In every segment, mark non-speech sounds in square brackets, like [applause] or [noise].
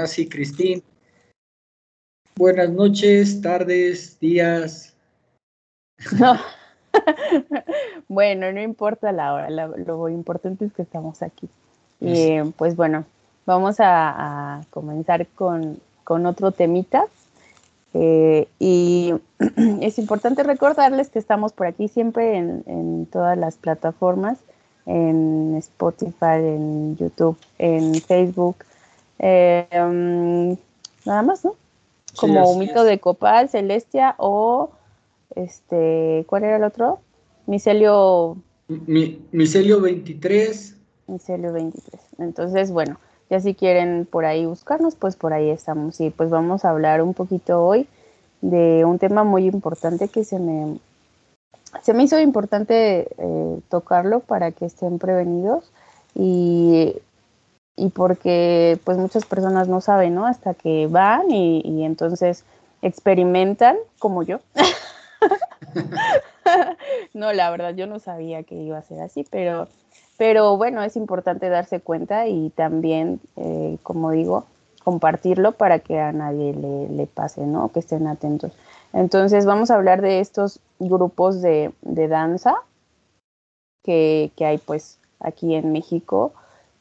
Así, Cristín. Buenas noches, tardes, días. No. [laughs] bueno, no importa la hora, lo, importante es que estamos aquí. Y pues bueno, vamos a, comenzar con, otro temita. Eh, y [clears throat] es importante recordarles que estamos por aquí siempre en, todas las plataformas, en Spotify, en YouTube, en Facebook. Eh, um, nada más, ¿no? como un mito de copal, celestia o este, ¿cuál era el otro? Micelio. Mi, micelio 23. Micelio 23. Entonces, bueno, ya si quieren por ahí buscarnos, pues por ahí estamos. Y pues vamos a hablar un poquito hoy de un tema muy importante que se me, se me hizo importante eh, tocarlo para que estén prevenidos y y porque pues muchas personas no saben, ¿no? Hasta que van y, entonces experimentan como yo. [laughs] no, la verdad yo no sabía que iba a ser así, pero, pero bueno, es importante darse cuenta y también, eh, como digo, compartirlo para que a nadie le, pase, ¿no? Que estén atentos. Entonces vamos a hablar de estos grupos de, danza que, que hay pues aquí en México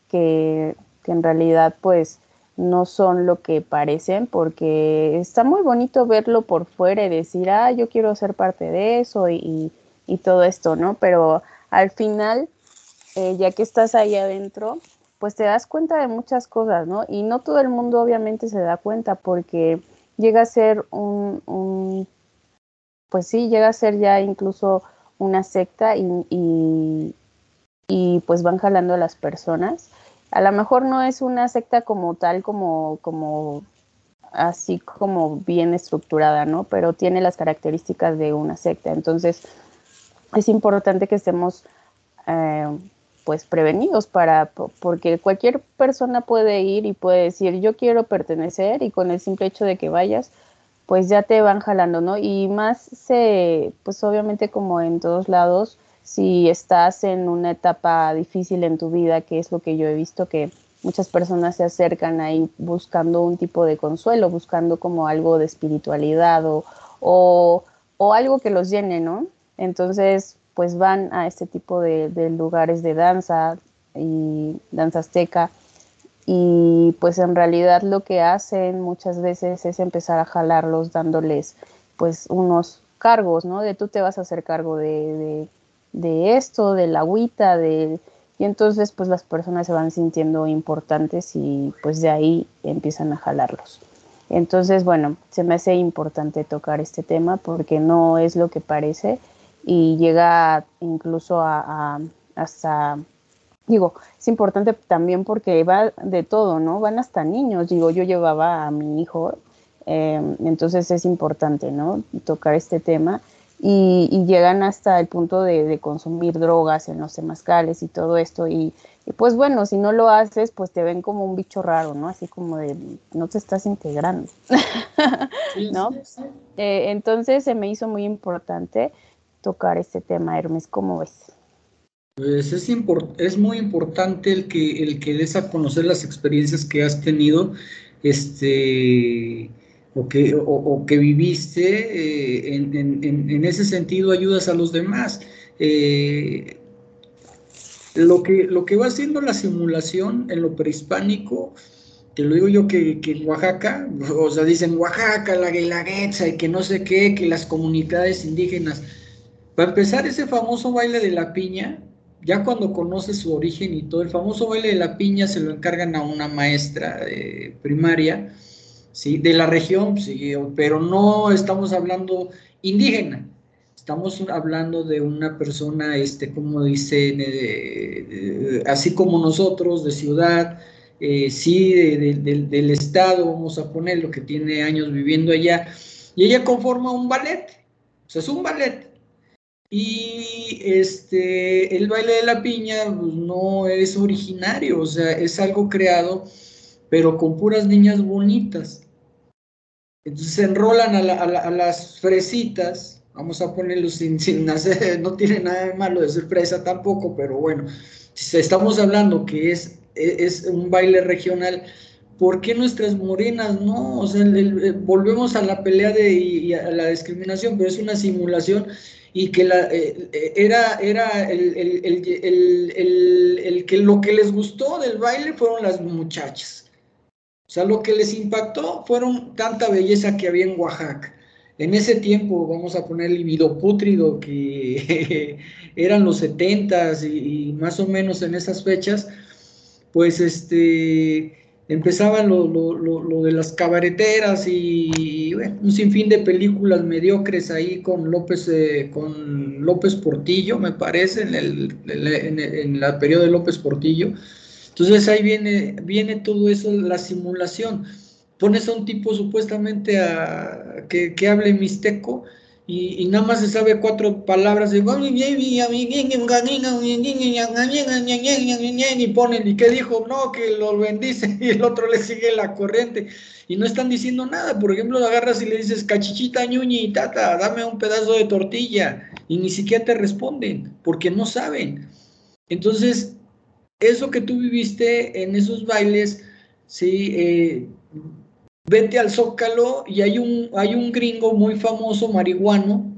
que que en realidad pues no son lo que parecen porque está muy bonito verlo por fuera y decir, ah, yo quiero ser parte de eso y, todo esto, ¿no? Pero al final, eh, ya que estás ahí adentro, pues te das cuenta de muchas cosas, ¿no? Y no todo el mundo obviamente se da cuenta porque llega a ser un, un pues sí, llega a ser ya incluso una secta y, y, y pues van jalando a las personas a lo mejor no es una secta como tal, como, como así como bien estructurada, ¿no? Pero tiene las características de una secta. Entonces, es importante que estemos eh, pues prevenidos para, porque cualquier persona puede ir y puede decir, yo quiero pertenecer y con el simple hecho de que vayas, pues ya te van jalando, ¿no? Y más se, pues obviamente como en todos lados, si estás en una etapa difícil en tu vida, que es lo que yo he visto que muchas personas se acercan ahí buscando un tipo de consuelo, buscando como algo de espiritualidad o, o, algo que los llene, ¿no? Entonces, pues van a este tipo de, de lugares de danza y danza azteca y pues en realidad lo que hacen muchas veces es empezar a jalarlos dándoles pues unos cargos, ¿no? De tú te vas a hacer cargo de de esto, de la agüita, de... Y entonces pues las personas se van sintiendo importantes y pues de ahí empiezan a jalarlos. Entonces, bueno, se me hace importante tocar este tema porque no es lo que parece y llega incluso a, hasta, digo, es importante también porque va de todo, ¿no? Van hasta niños, digo, yo llevaba a mi hijo, eh, entonces es importante, ¿no? Tocar este tema y, llegan hasta el punto de, consumir drogas en los temazcales y todo esto. Y, pues bueno, si no lo haces, pues te ven como un bicho raro, ¿no? Así como de, no te estás integrando, [laughs] ¿no? Eh, entonces se me hizo muy importante tocar este tema, Hermes, ¿cómo ves? Pues es, es muy importante el que, el que des a conocer las experiencias que has tenido, este o que, o, que viviste, eh, en, ese sentido ayudas a los demás. Eh, lo, que, lo que va haciendo la simulación en lo prehispánico, te lo digo yo que, en Oaxaca, [laughs] o sea, dicen Oaxaca, la Guelaguetza y que no sé qué, que las comunidades indígenas. Para empezar, ese famoso baile de la piña, ya cuando conoces su origen y todo, el famoso baile de la piña se lo encargan a una maestra de primaria ¿sí? De la región, sí, pero no estamos hablando indígena, estamos hablando de una persona, este, como dice, así como nosotros, de ciudad, eh, sí, del estado, vamos a poner lo que tiene años viviendo allá, y ella conforma un ballet, o sea, es un ballet. Y este, el baile de la piña pues, no es originario, o sea, es algo creado, pero con puras niñas bonitas. Entonces se enrolan a, las fresitas, vamos a ponerlo sin, [laughs] sin hacer, no tiene nada de malo de ser fresa tampoco, pero bueno, si estamos hablando que es, un baile regional, ¿por qué nuestras morenas no? O sea, eh, volvemos a la pelea de, y, a la discriminación, pero es una simulación y que la, eh, eh, era, era el, que lo que les gustó del baile fueron las muchachas. Sea, lo que les impactó fueron tanta belleza que había en Oaxaca. En ese tiempo, vamos a poner libido pútrido, que [laughs] eran los setentas y, y más o menos en esas fechas, pues este empezaban lo, de las cabareteras y, un sinfín de películas mediocres ahí con López, eh, con López Portillo, me parece, en el, en, la periodo de López Portillo. Entonces ahí viene, viene todo eso, la simulación. Pones a un tipo supuestamente a, que, que hable mixteco y, nada más se sabe cuatro palabras y ponen, ¿y qué dijo? No, que lo bendice y el otro le sigue la corriente y no están diciendo nada. Por ejemplo, agarras y le dices, cachichita, ñuñi, tata, dame un pedazo de tortilla y ni siquiera te responden porque no saben. Entonces, eso que tú viviste en esos bailes, sí, eh, vete al Zócalo y hay un, hay un gringo muy famoso, marihuano,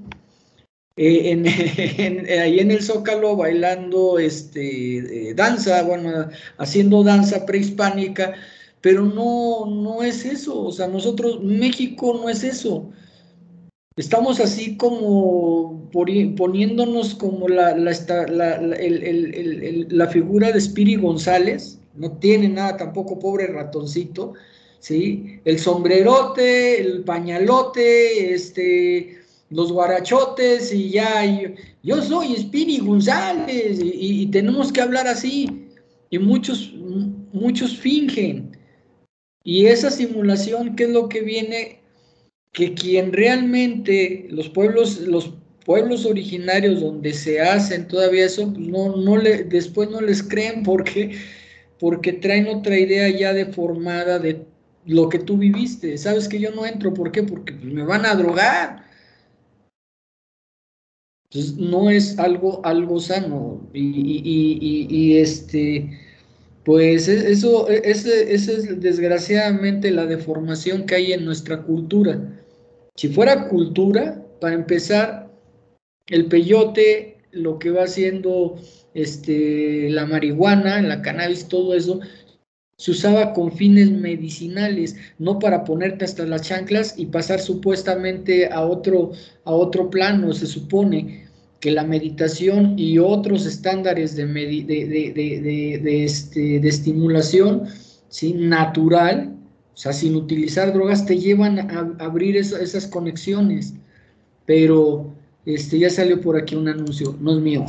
[laughs] eh, ahí en el Zócalo bailando este, eh, danza, bueno, haciendo danza prehispánica, pero no, no es eso, o sea, nosotros, México no es eso. Estamos así como poniéndonos como la, la, la, figura de Spiri González, no tiene nada tampoco, pobre ratoncito, ¿sí? El sombrerote, el pañalote, este, los guarachotes y ya, yo soy Spiri González y, tenemos que hablar así. Y muchos, muchos fingen. Y esa simulación, ¿qué es lo que viene? Que quien realmente, los pueblos, los pueblos originarios donde se hacen todavía eso, pues no, no después no les creen porque, porque traen otra idea ya deformada de lo que tú viviste. Sabes que yo no entro, ¿por qué? Porque me van a drogar. Entonces, no es algo, algo sano. Y, este, pues e, eso, e, esa es desgraciadamente la deformación que hay en nuestra cultura. Si fuera cultura, para empezar, el peyote, lo que va haciendo este, la marihuana, la cannabis, todo eso, se usaba con fines medicinales, no para ponerte hasta las chanclas y pasar supuestamente a otro, a otro plano. Se supone que la meditación y otros estándares de, de, este, de estimulación ¿sí? natural, o sea, sin utilizar drogas, te llevan a, abrir esas conexiones. Pero este, ya salió por aquí un anuncio, no es mío.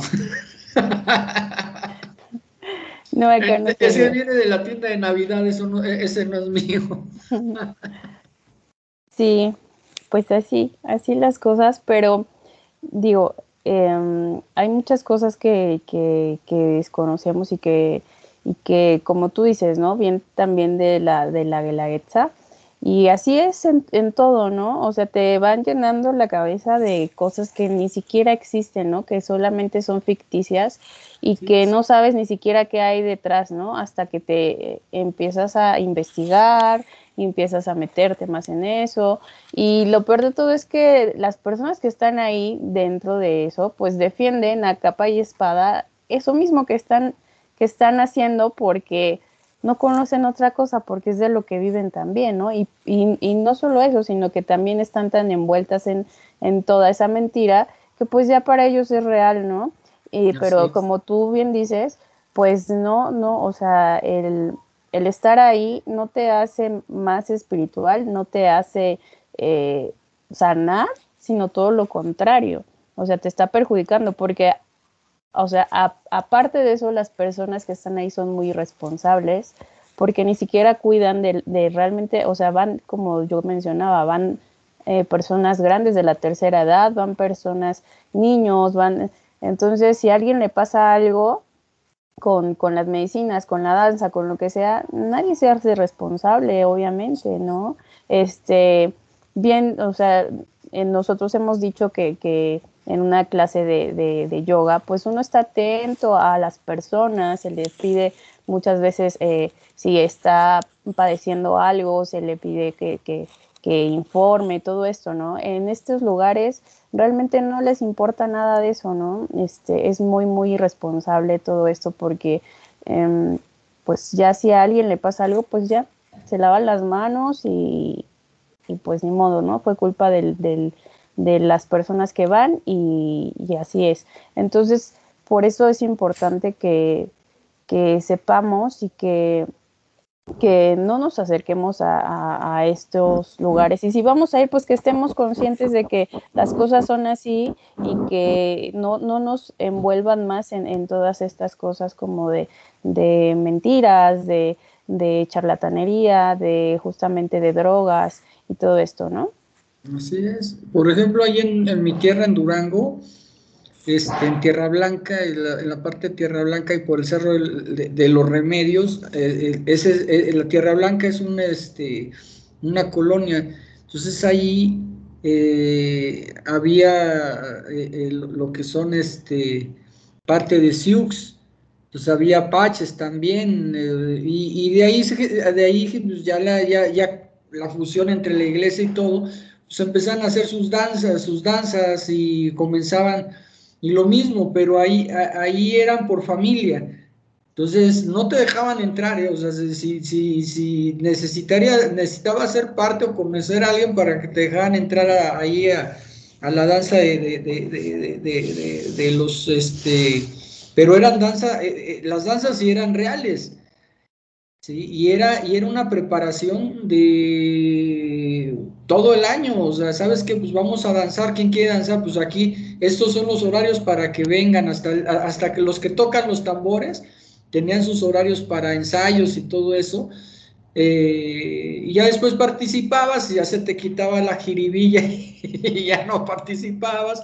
No, Ese viene de la tienda de Navidad, eso no, e, ese no es mío. [laughs] Sí, pues así, así las cosas, pero digo, em, hay muchas cosas que, que, que, desconocemos y que, y que, como tú dices, ¿no? Bien también de la, de la Guelaguetza, y así es en, en, todo, ¿no? O sea, te van llenando la cabeza de cosas que ni siquiera existen, ¿no? Que solamente son ficticias y que no sabes ni siquiera qué hay detrás, ¿no? Hasta que te empiezas a investigar, y empiezas a meterte más en eso. Y lo peor de todo es que las personas que están ahí dentro de eso, pues defienden a capa y espada eso mismo que están, que están haciendo porque no conocen otra cosa porque es de lo que viven también, ¿no? Y, y, no solo eso, sino que también están tan envueltas en, en, toda esa mentira que pues ya para ellos es real, ¿no? Y, pero como tú bien dices, pues no, no, o sea, el, el, estar ahí no te hace más espiritual, no te hace eh, sanar, sino todo lo contrario. O sea, te está perjudicando porque o sea, aparte de eso, las personas que están ahí son muy responsables porque ni siquiera cuidan de, realmente, o sea, van, como yo mencionaba, van eh, personas grandes de la tercera edad, van personas, niños, van... Entonces, si a alguien le pasa algo con, con las medicinas, con la danza, con lo que sea, nadie se hace responsable, obviamente, ¿no? Este, bien, o sea, nosotros hemos dicho que, que en una clase de, yoga, pues uno está atento a las personas, se les pide muchas veces eh, si está padeciendo algo, se le pide que, que, que informe, todo esto, ¿no? En estos lugares realmente no les importa nada de eso, ¿no? Este, es muy, muy irresponsable todo esto porque, em, pues ya si a alguien le pasa algo, pues ya se lavan las manos y, y pues ni modo, ¿no? Fue culpa del, del, de las personas que van y, y, así es. Entonces, por eso es importante que, que sepamos y que que no nos acerquemos a, estos lugares. Y si vamos a ir, pues que estemos conscientes de que las cosas son así y que no, nos envuelvan más en, todas estas cosas como de, mentiras, de, charlatanería, de justamente de drogas y todo esto, ¿no? Así es. Por ejemplo, ahí en mi tierra, en Durango, en Tierra Blanca, en la, parte de Tierra Blanca y por el Cerro de, los Remedios, eh, eh, eh, la Tierra Blanca es una, este, una colonia, entonces ahí había lo que son este, parte de Sioux, pues había apaches también, y, de ahí, de ahí pues, ya, la, ya, ya la fusión entre la iglesia y todo, pues empezaron a hacer sus danzas, sus danzas y comenzaban y lo mismo, pero ahí, ahí eran por familia. Entonces, no te dejaban entrar, ¿eh? o sea, si, si, si necesitaría, necesitaba ser parte o conocer a alguien para que te dejaran entrar ahí a, la danza de, de, los, este, pero eran danza, eh, eh, las danzas sí eran reales, ¿sí? Y era, y era una preparación de todo el año, o sea, ¿sabes qué? Pues vamos a danzar, ¿quién quiere danzar? Pues aquí, estos son los horarios para que vengan, hasta, hasta que los que tocan los tambores tenían sus horarios para ensayos y todo eso, eh, y ya después participabas y ya se te quitaba la jiribilla [laughs] y ya no participabas,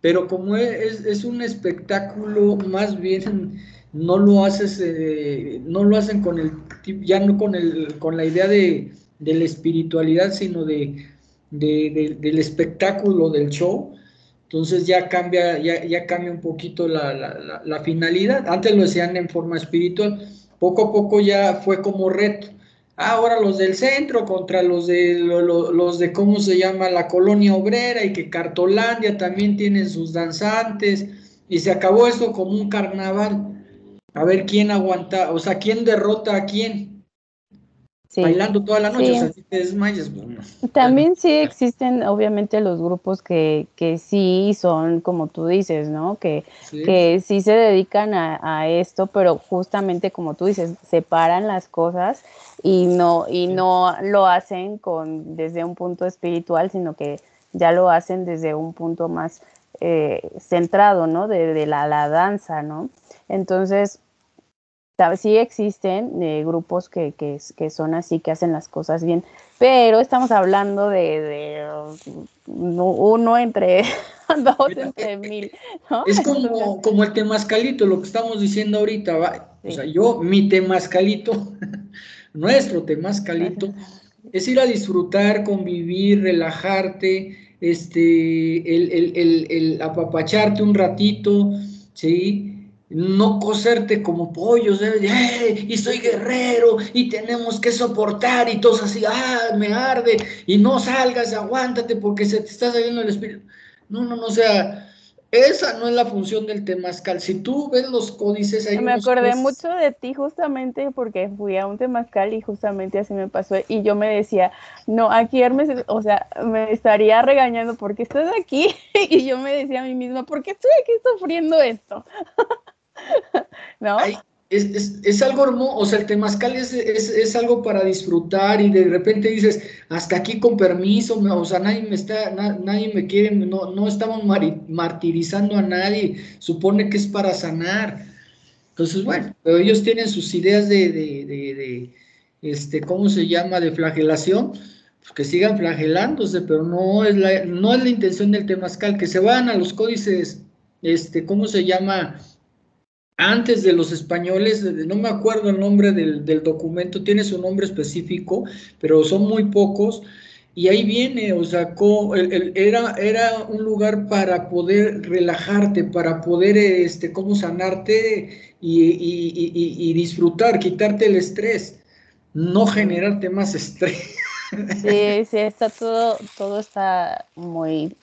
pero como es, es un espectáculo, más bien no lo haces, eh, no lo hacen con el, ya no con el, con la idea de de la espiritualidad, sino de, del espectáculo, del show. Entonces ya cambia, ya, ya cambia un poquito la, finalidad. Antes lo decían en forma espiritual, poco a poco ya fue como reto. Ahora los del centro contra los de los de cómo se llama la colonia obrera y que Cartolandia también tienen sus danzantes y se acabó esto como un carnaval. A ver quién aguanta, o sea, quién derrota a quién bailando toda la noche, o sea, si te desmayas. Pues, También sí existen, obviamente, los grupos que, que sí son, como tú dices, ¿no? Que sí, que sí se dedican a, esto, pero justamente como tú dices, separan las cosas y no, y no lo hacen con desde un punto espiritual, sino que ya lo hacen desde un punto más eh, centrado, ¿no? De, de la, la danza, ¿no? Entonces, sí existen eh, grupos que, que, que, son así, que hacen las cosas bien, pero estamos hablando de, uno entre [laughs] dos, entre mil. Es [laughs] como, como el temascalito, lo que estamos diciendo ahorita, o sea, yo, mi temascalito, [laughs] nuestro temascalito, es ir a disfrutar, convivir, relajarte, este, el, el, el, el apapacharte un ratito, ¿sí? No coserte como pollos, y soy guerrero y tenemos que soportar y todos así, ah, me arde y no salgas, aguántate porque se te está saliendo el espíritu. No, no, no, o sea, esa no es la función del temazcal. Si tú ves los códices ahí. Me acordé mucho de ti justamente porque fui a un temazcal y justamente así me pasó. Y yo me decía, no, aquí Hermes, o sea, me estaría regañando porque estás aquí. [laughs] y yo me decía a mí misma, ¿por qué estoy aquí sufriendo esto? [laughs] [laughs] ¿No? es, algo hermoso, o sea, el temazcal es, es, algo para disfrutar y de repente dices, hasta aquí con permiso, o sea, nadie me está, nadie me quiere, no, no estamos martirizando a nadie, supone que es para sanar. Entonces, bueno, pero ellos tienen sus ideas de, este, ¿cómo se llama?, de flagelación, pues que sigan flagelándose, pero no es la, no es la intención del temazcal, que se vayan a los códices, este, ¿cómo se llama?, antes de los españoles, no me acuerdo el nombre del, documento, tiene su nombre específico, pero son muy pocos, y ahí viene, o sea, era, era un lugar para poder relajarte, para poder, este, cómo sanarte y, disfrutar, quitarte el estrés. no generarte más estrés. Sí, sí, está todo, todo está muy,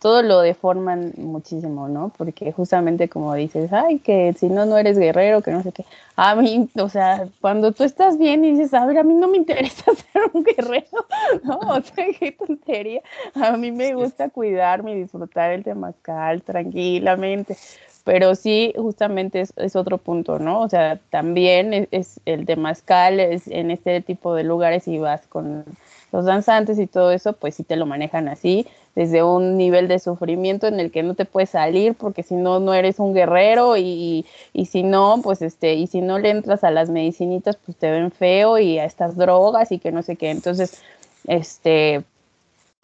todo lo deforman muchísimo, ¿no? Porque justamente como dices, ay, que si no, no eres guerrero, que no sé qué. A mí, o sea, cuando tú estás bien y dices, a ver, a mí no me interesa [laughs] ser un guerrero, ¿no? O sea, [laughs] qué tontería. A mí me gusta cuidarme y disfrutar el temazcal tranquilamente. Pero sí, justamente es, otro punto, ¿no? O sea, también es, es el temazcal, es en este tipo de lugares y vas con los danzantes y todo eso, pues sí te lo manejan así, desde un nivel de sufrimiento en el que no te puedes salir porque si no, no eres un guerrero y, y, si no, pues este, y si no le entras a las medicinitas, pues te ven feo y a estas drogas y que no sé qué. Entonces, este,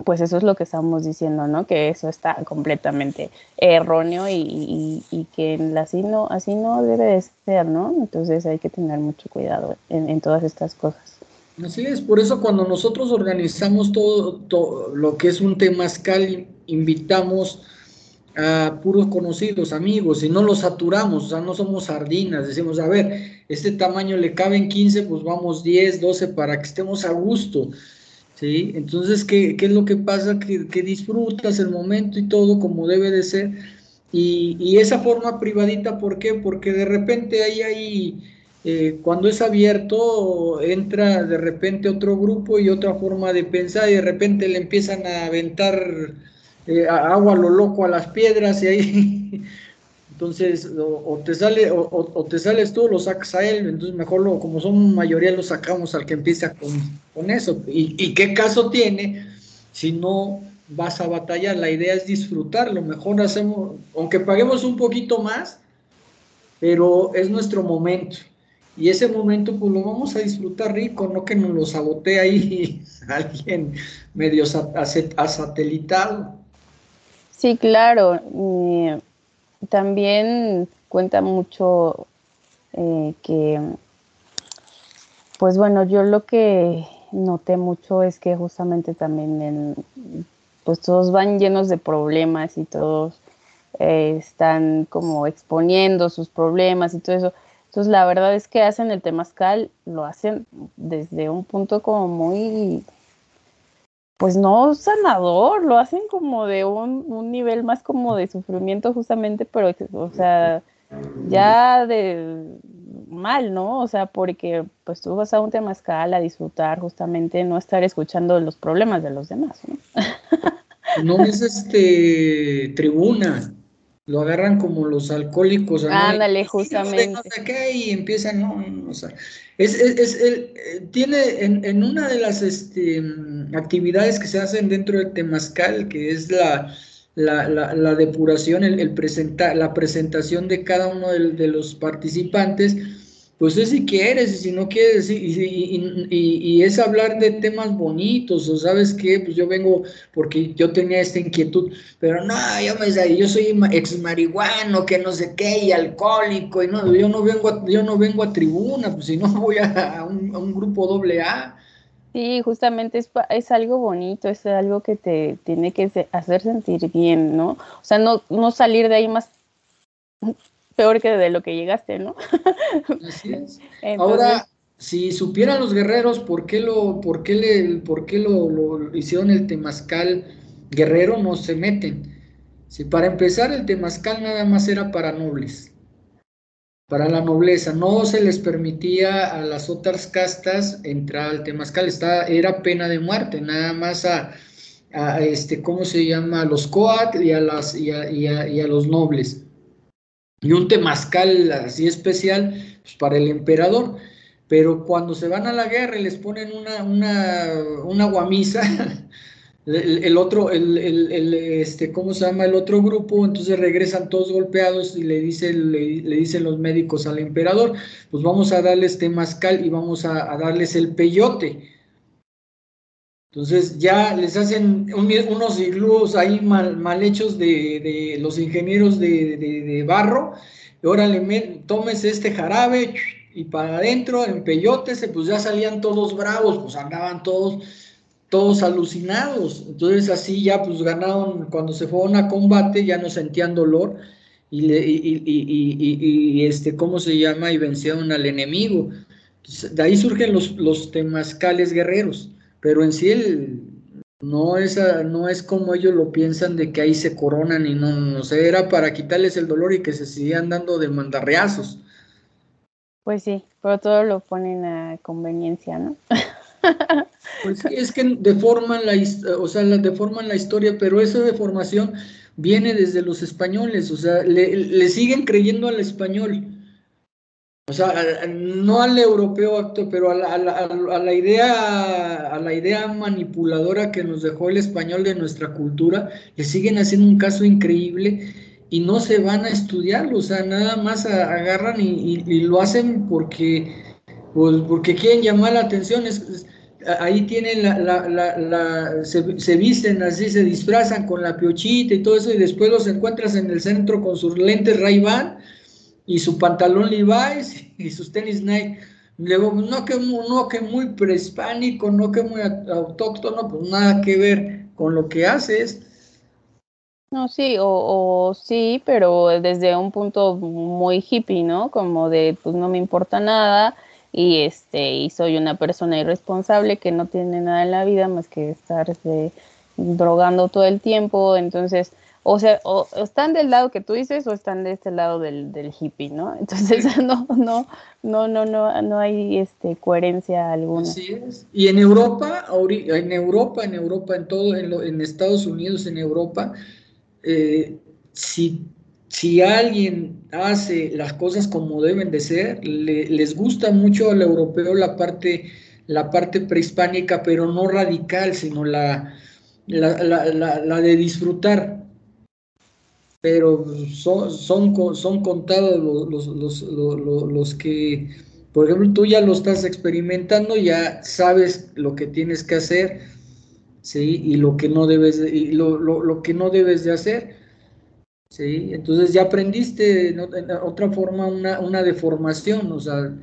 pues eso es lo que estamos diciendo, ¿no? Que eso está completamente erróneo y, y, que así no, así no debe de ser, ¿no? Entonces hay que tener mucho cuidado en, en todas estas cosas. Así es, por eso cuando nosotros organizamos todo, lo que es un temazcal, invitamos a puros conocidos, amigos, y no los saturamos, o sea, no somos sardinas, decimos, a ver, este tamaño le caben 15, pues vamos 10, 12 para que estemos a gusto. ¿sí? Entonces, ¿qué, qué es lo que pasa? Que, disfrutas el momento y todo como debe de ser. Y, y, esa forma privadita, ¿por qué? Porque de repente ahí hay, eh, cuando es abierto, entra de repente otro grupo y otra forma de pensar y de repente le empiezan a aventar eh, agua a lo loco a las piedras y ahí [laughs] Entonces, o, te sale, o, te sales tú, lo sacas a él, entonces mejor lo, como son mayoría, lo sacamos al que empieza con, eso. ¿Y, qué caso tiene si no vas a batallar? La idea es disfrutarlo, mejor hacemos, aunque paguemos un poquito más, pero es nuestro momento. Y ese momento, pues lo vamos a disfrutar rico, no que nos lo sabotee ahí [laughs] alguien medio satelitado. Sí, claro también cuenta mucho eh, que, pues bueno, yo lo que noté mucho es que justamente también en, pues todos van llenos de problemas y todos eh, están como exponiendo sus problemas y todo eso. Entonces la verdad es que hacen el temazcal, lo hacen desde un punto como muy pues no sanador, lo hacen como de un, nivel más como de sufrimiento justamente, pero, o sea, ya de mal, ¿no? O sea, porque pues tú vas a un temazcal a disfrutar justamente, no estar escuchando los problemas de los demás, ¿no? No es este tribuna, lo agarran como los alcohólicos. Ándale, justamente. No sé y empiezan, no, o sea, es, es, el, eh, tiene en, una de las este, actividades que se hacen dentro del Temazcal, que es la, la, la, depuración, el, el la presentación de cada uno de los participantes, pues es si quieres y si no quieres, y, es hablar de temas bonitos, o sabes qué, pues yo vengo porque yo tenía esta inquietud, pero no, yo, me, yo soy ex marihuano, que no sé qué, y alcohólico, y no, yo no vengo a, yo no vengo a tribuna, pues si no [laughs] voy a, un, a un, grupo doble A. Sí, justamente es, es algo bonito, es algo que te tiene que hacer sentir bien, ¿no? O sea, no, no salir de ahí más peor que de lo que llegaste, ¿no? [laughs] Así es. [laughs] Ahora, si supieran los guerreros por qué lo, por qué le, por qué lo, hicieron el temazcal guerrero, no se meten. Si para empezar el temazcal nada más era para nobles, para la nobleza, no se les permitía a las otras castas entrar al temazcal, Estaba, era pena de muerte, nada más a, este, ¿cómo se llama? A los coat y a, las, y a los nobles y un temazcal así especial pues, para el emperador. Pero cuando se van a la guerra y les ponen una, una, una guamisa, [laughs] el, otro, el, el, este, ¿cómo se llama? El otro grupo, entonces regresan todos golpeados y le, dice, le, le dicen los médicos al emperador, pues vamos a darles temazcal y vamos a, a darles el peyote. Entonces ya les hacen unos iglús ahí mal, mal hechos de, los ingenieros de, barro. Y ahora le tomes este jarabe y para adentro, en peyotes, pues ya salían todos bravos, pues andaban todos, todos alucinados. Entonces así ya pues ganaron, cuando se fueron a combate ya no sentían dolor y, le, y, y, y este, ¿cómo se llama? Y vencieron al enemigo. de ahí surgen los, los temazcales guerreros, pero en sí el, no es, no es como ellos lo piensan de que ahí se coronan y no, no sé, era para quitarles el dolor y que se sigan dando de mandarreazos. Pues sí, pero todo lo ponen a conveniencia, ¿no? [laughs] Pues es que deforman la, o sea, deforman la historia, pero esa deformación viene desde los españoles, o sea, le, le siguen creyendo al español. O sea, no al europeo acto, pero a la, a, la, idea, a la idea manipuladora que nos dejó el español de nuestra cultura, le siguen haciendo un caso increíble y no se van a estudiarlo, o sea, nada más agarran y, lo hacen porque, pues, porque quieren llamar la atención. ahí tienen la, la, la, se, se, visten así, se disfrazan con la piochita y todo eso, y después los encuentras en el centro con sus lentes ray y su pantalón Levi's y sus tenis Nike. Luego, no que, no que muy prehispánico, no que muy autóctono, pues nada que ver con lo que haces. No, sí, o, sí, pero desde un punto muy hippie, ¿no? Como de, pues no me importa nada y este y soy una persona irresponsable que no tiene nada en la vida más que estarse drogando todo el tiempo, entonces o sea, o están del lado que tú dices o están de este lado del, del hippie, ¿no? [laughs] Entonces no, no, no, no, no, no hay este coherencia alguna. Así es. Y en Europa, en Europa, en Europa, en todo, en, en Estados Unidos, en Europa, eh, si, si alguien hace las cosas como deben de ser, les gusta mucho al europeo la parte, la parte prehispánica, pero no radical, sino la, la, la, la de disfrutar pero son, son, son contados los, los, los, los, que, por ejemplo, tú ya lo estás experimentando, ya sabes lo que tienes que hacer, ¿sí? Y lo que no debes de, y lo, lo, lo, que no debes de hacer, ¿sí? Entonces ya aprendiste en otra forma una, una deformación, o sea,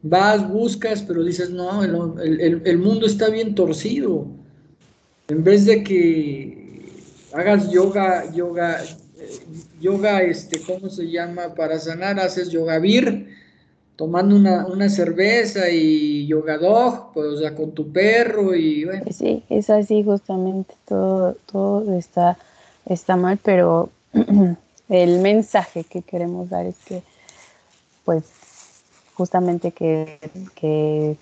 vas, buscas, pero dices, no, el, el mundo está bien torcido. En vez de que hagas yoga, yoga, yoga, este, ¿cómo se llama? Para sanar haces yoga vir, tomando una, cerveza y yoga dog, pues, o con tu perro y bueno. Sí, es así justamente, todo, todo está, está mal, pero [clears throat] el mensaje que queremos dar es que, pues, justamente que, que,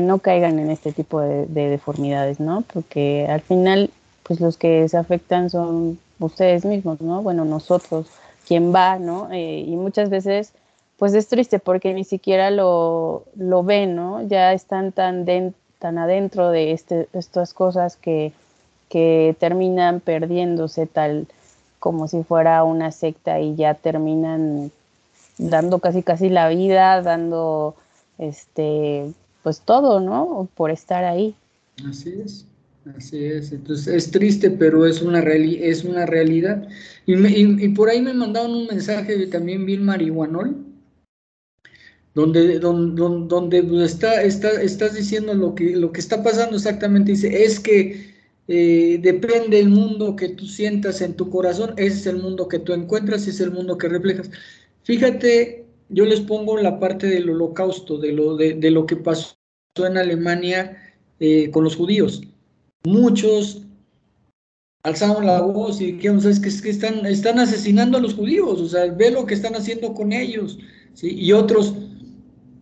no caigan en este tipo de deformidades, ¿no? Porque al final, pues los que se afectan son ustedes mismos, ¿no? Bueno, nosotros, quien va, ¿no? Eh, y muchas veces, pues es triste porque ni siquiera lo, lo ven, ¿no? Ya están tan, tan adentro de este, estas cosas que, que terminan perdiéndose tal como si fuera una secta y ya terminan dando casi casi la vida, dando este pues todo, ¿no? Por estar ahí. Así es. Así es, entonces es triste, pero es una, es una realidad. Y, y, por ahí me mandaron un mensaje también Bill Marihuanol, donde, donde, donde está, está, estás diciendo lo que, lo que está pasando exactamente. Dice, es que eh, depende el mundo que tú sientas en tu corazón, ese es el mundo que tú encuentras, ese es el mundo que reflejas. Fíjate, yo les pongo la parte del holocausto, de lo, de, de lo que pasó en Alemania eh, con los judíos muchos alzaron la voz y dijeron, es que, es que están, están asesinando a los judíos, o sea, ve lo que están haciendo con ellos, ¿sí? Y otros,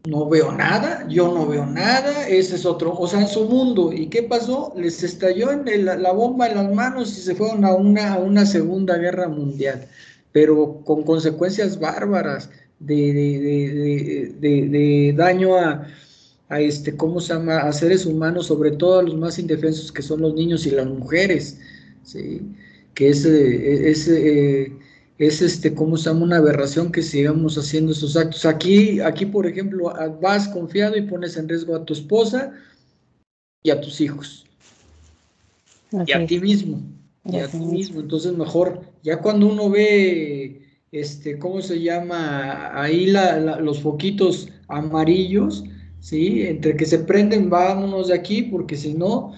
no veo nada, yo no veo nada, ese es otro, o sea, en su mundo. ¿Y qué pasó? Les estalló en la bomba en las manos y se fueron a una, a una segunda guerra mundial, pero con consecuencias bárbaras de, de, de, de daño a, a este, ¿cómo se llama? a seres humanos, sobre todo a los más indefensos que son los niños y las mujeres, ¿sí? que es, eh, es, eh, es este, ¿cómo se llama? una aberración que sigamos haciendo esos actos. Aquí, aquí, por ejemplo, vas confiado y pones en riesgo a tu esposa y a tus hijos. y a ti mismo. Y a ti mismo. Entonces, mejor, ya cuando uno ve, este, ¿cómo se llama? Ahí la, los foquitos amarillos, ¿sí? Entre que se prenden, vámonos de aquí, porque si no,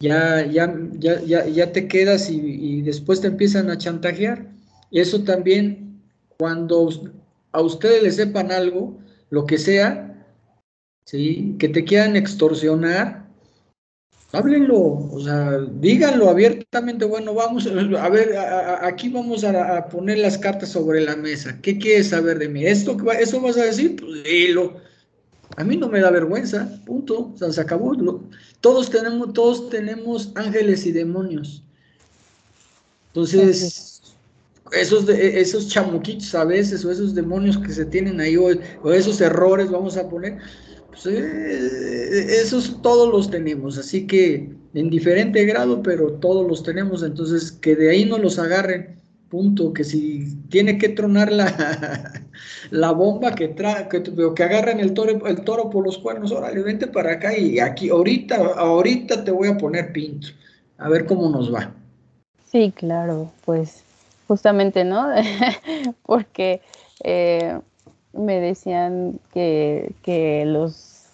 ya, ya, ya, ya, te quedas y, después te empiezan a chantajear. Eso también, cuando a ustedes les sepan algo, lo que sea, ¿sí? Que te quieran extorsionar, háblenlo, o sea, díganlo abiertamente, bueno, vamos, a ver, aquí vamos a, poner las cartas sobre la mesa, ¿qué quieres saber de mí? ¿Esto, ¿Eso vas a decir? Pues dilo. A mí no me da vergüenza, punto, o sea, se acabó. Todos tenemos, todos tenemos ángeles y demonios. Entonces, esos, esos chamuquitos a veces, o esos demonios que se tienen ahí, o, o esos errores, vamos a poner, pues, eh, esos todos los tenemos, así que en diferente grado, pero todos los tenemos, entonces que de ahí no los agarren, punto, que si tiene que tronar la, [laughs] la bomba que, tra que, que agarren el toro, el toro por los cuernos, órale, vente para acá y aquí, ahorita, ahorita te voy a poner pinto, a ver cómo nos va. Sí, claro, pues justamente, ¿no? [laughs] Porque... Eh, me decían que, que los...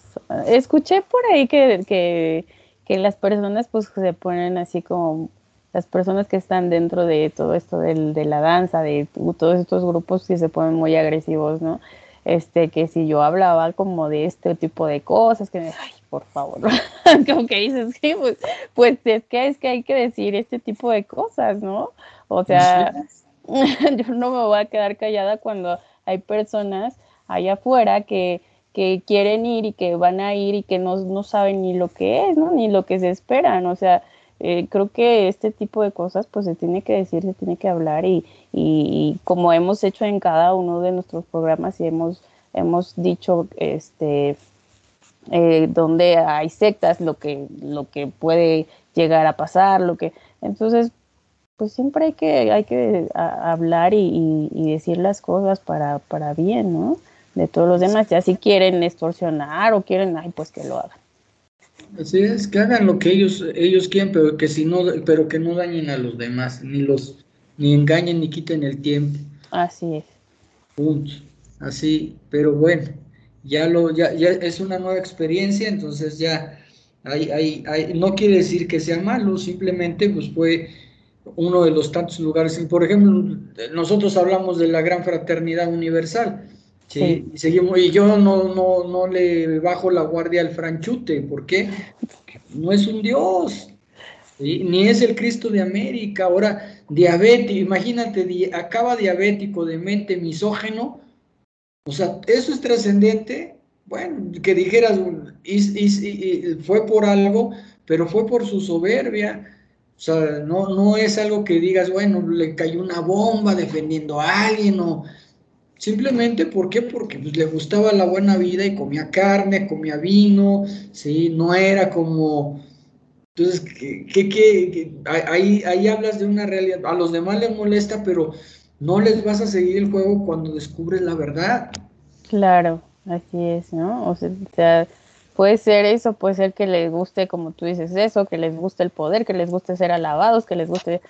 Escuché por ahí que, que, que, las personas pues se ponen así como las personas que están dentro de todo esto del, de la danza, de todos estos grupos que se ponen muy agresivos, ¿no? Este, que si yo hablaba como de este tipo de cosas, que, ay, por favor, [laughs] como que dices, sí, pues, pues es que es que hay que decir este tipo de cosas, ¿no? O sea, [laughs] yo no me voy a quedar callada cuando hay personas allá afuera que, que quieren ir y que van a ir y que no, no saben ni lo que es, ¿no? Ni lo que se esperan. O sea, eh, creo que este tipo de cosas pues se tiene que decir, se tiene que hablar y, y, como hemos hecho en cada uno de nuestros programas y hemos, hemos dicho este eh, donde hay sectas, lo que, lo que puede llegar a pasar, lo que entonces pues siempre hay que, hay que hablar y, decir las cosas para, para bien, ¿no? De todos los demás. Ya si quieren extorsionar o quieren, ay, pues que lo hagan. Así es, que hagan lo que ellos, ellos quieren, pero que si no, pero que no dañen a los demás, ni los, ni engañen ni quiten el tiempo. Así es. Punto. Así, pero bueno, ya lo, ya, ya es una nueva experiencia, entonces ya hay, hay, hay, no quiere decir que sea malo, simplemente pues fue uno de los tantos lugares. Por ejemplo, nosotros hablamos de la gran fraternidad universal. ¿Sí? Y, seguimos, y yo no, no, no le bajo la guardia al franchute. ¿Por qué? Porque no es un Dios. Ni es el Cristo de América. Ahora, diabético, imagínate, acaba diabético, de mente misógeno. O sea, eso es trascendente. Bueno, que dijeras, fue por algo, pero fue por su soberbia o sea, no, no es algo que digas, bueno, le cayó una bomba defendiendo a alguien o simplemente, ¿por qué? Porque pues, le gustaba la buena vida y comía carne, comía vino, ¿sí? No era como... Entonces, ¿qué, ahí, ahí hablas de una realidad. A los demás les molesta, pero no les vas a seguir el juego cuando descubres la verdad. Claro, así es, ¿no? O sea, Puede ser eso, puede ser que les guste, como tú dices, eso, que les guste el poder, que les guste ser alabados, que les guste,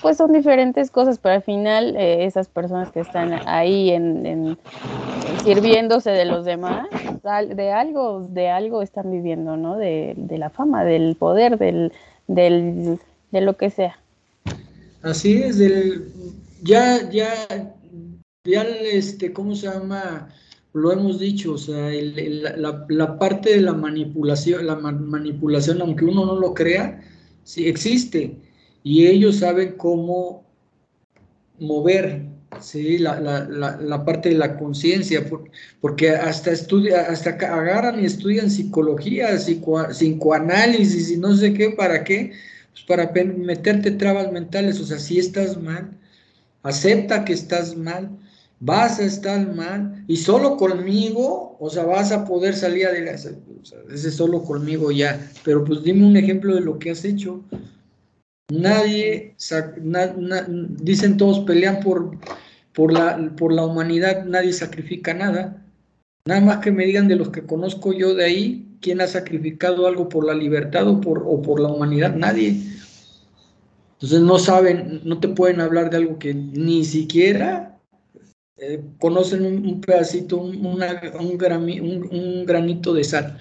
pues son diferentes cosas, pero al final eh, esas personas que están ahí en, sirviéndose de los demás, de algo, de algo están viviendo, ¿no? De, la fama, del poder, del, del, de lo que sea. Así es, del, ya, ya, ya, este, ¿cómo se llama? lo hemos dicho, o sea, la, parte de la manipulación, la manipulación, aunque uno no lo crea, sí existe. Y ellos saben cómo mover ¿sí? la, parte de la conciencia, porque hasta, estudia, hasta agarran y estudian psicología, psicoanálisis y no sé qué, ¿para qué? Pues para meterte trabas mentales, o sea, si estás mal, acepta que estás mal, vas a estar mal y solo conmigo, o sea, vas a poder salir adelante, ese solo conmigo ya, pero pues dime un ejemplo de lo que has hecho. Nadie, dicen todos pelean por, por, la, por la humanidad, nadie sacrifica nada. Nada más que me digan de los que conozco yo de ahí, quién ha sacrificado algo por la libertad o por, o por la humanidad, nadie. Entonces no saben, no te pueden hablar de algo que ni siquiera eh, conocen un, pedacito, un, un, granito de sal.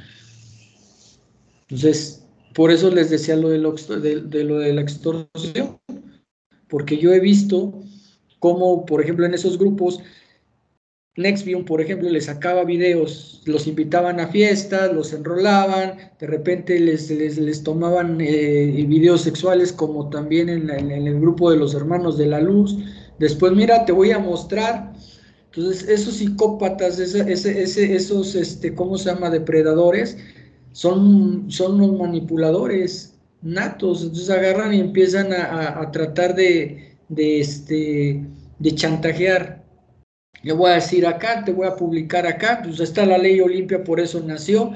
Entonces, por eso les decía lo de, de, lo de la extorsión, porque yo he visto cómo, por ejemplo, en esos grupos Nextvision, por ejemplo, les sacaba videos, los invitaban a fiestas, los enrolaban, de repente les, les, tomaban eh, videos sexuales como también en, el grupo de los hermanos de la luz. Después, mira, te voy a mostrar. Entonces, esos psicópatas, esos, este, ¿cómo se llama? Depredadores, son, son los manipuladores natos. Entonces agarran y empiezan a, tratar de, de, este, de chantajear. Le voy a decir acá, te voy a publicar acá, pues está la ley Olimpia, por eso nació,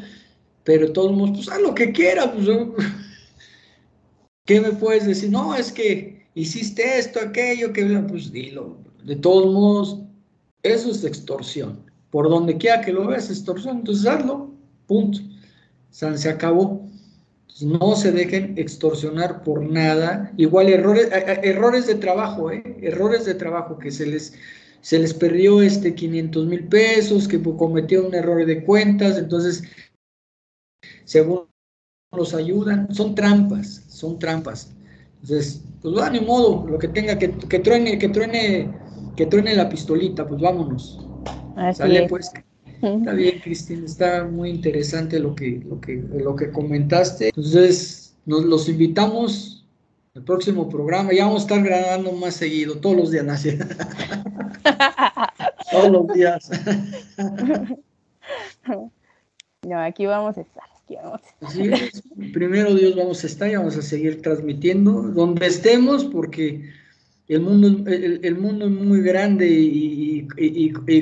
pero todos modos, pues haz lo que quieras, pues, [laughs] ¿qué me puedes decir? No, es que hiciste esto, aquello, que pues dilo, de todos modos, eso es extorsión, por donde quiera que lo veas, extorsión, entonces hazlo, punto, San se acabó. no se dejen extorsionar por nada, igual errores, errores de trabajo, ¿eh? errores de trabajo que se les se les perdió este 500 mil pesos, que cometió un error de cuentas, entonces, según los ayudan, son trampas, son trampas. Entonces, pues va, ni modo, lo que tenga, que, que truene, que truene, que truene la pistolita, pues vámonos. Sale pues. Está bien, Cristina, está muy interesante lo que, lo que, lo que comentaste. Entonces, nos los invitamos al próximo programa. Ya vamos a estar grabando más seguido, todos los días. [laughs] Todos los días. [laughs] No, aquí vamos a estar. primero Dios vamos a estar y vamos a seguir transmitiendo donde estemos porque el mundo, el, mundo es muy grande y,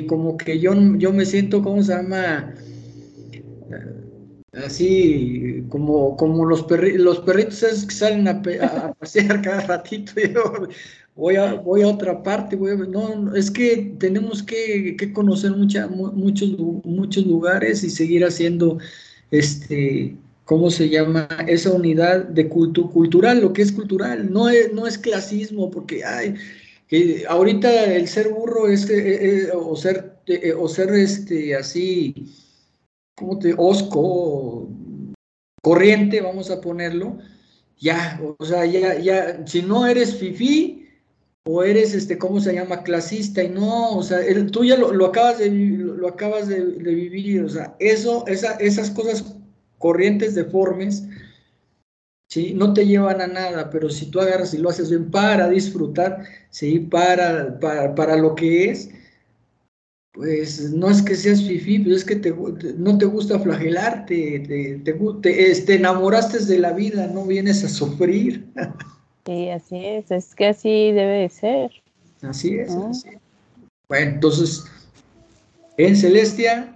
como que yo, yo me siento, ¿cómo se llama? Así como, como los, los perritos esos que salen a, pasear [laughs] cada ratito. [laughs] Yo, voy a, voy a otra parte, voy no, es que tenemos que, conocer mucha, muchos, muchos lugares y seguir haciendo, este, ¿cómo se llama? Esa unidad de culto cultural, lo que es cultural, no es, no es clasismo, porque, ay, ahorita el ser burro es, eh, eh, o ser, eh, o ser este, así, ¿cómo te, osco, corriente, vamos a ponerlo, ya, o sea, ya, ya, si no eres fifí, o eres, este, ¿cómo se llama? Clasista y no, o sea, tú ya lo, acabas, de, lo, acabas de, vivir, o sea, eso, esa, esas cosas corrientes deformes, ¿sí? No te llevan a nada, pero si tú agarras y lo haces bien para disfrutar, ¿sí? Para, para, lo que es, pues no es que seas fifi, pero es que te, no te gusta flagelarte, te, te, te, enamoraste de la vida, no vienes a sufrir. [laughs] Sí, así es, es que así debe de ser. Así es, Bueno, entonces, en Celestia.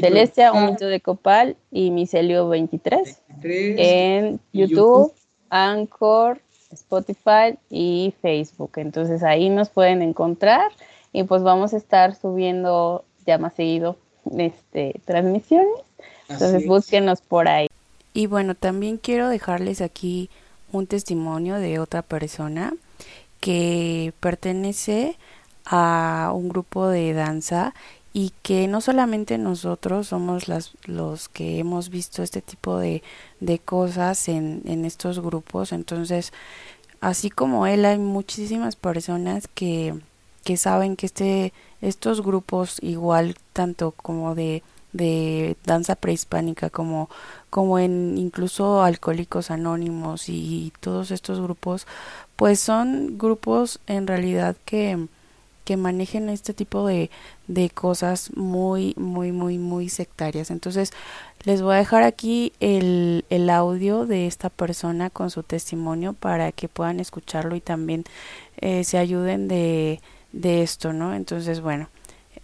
Celestia, un mito de copal y micelio 23. en YouTube, Anchor, Spotify y Facebook. Entonces ahí nos pueden encontrar y pues vamos a estar subiendo ya más seguido este, transmisiones. Entonces búsquenos por ahí. Y bueno, también quiero dejarles aquí un testimonio de otra persona que pertenece a un grupo de danza y que no solamente nosotros somos las, los que hemos visto este tipo de, de cosas en, en estos grupos, entonces así como él hay muchísimas personas que, que saben que este, estos grupos igual tanto como de de danza prehispánica como como en incluso alcohólicos anónimos y todos estos grupos pues son grupos en realidad que manejen este tipo de, de cosas muy muy muy muy sectarias entonces les voy a dejar aquí el, el audio de esta persona con su testimonio para que puedan escucharlo y también eh, se ayuden de, de esto no entonces bueno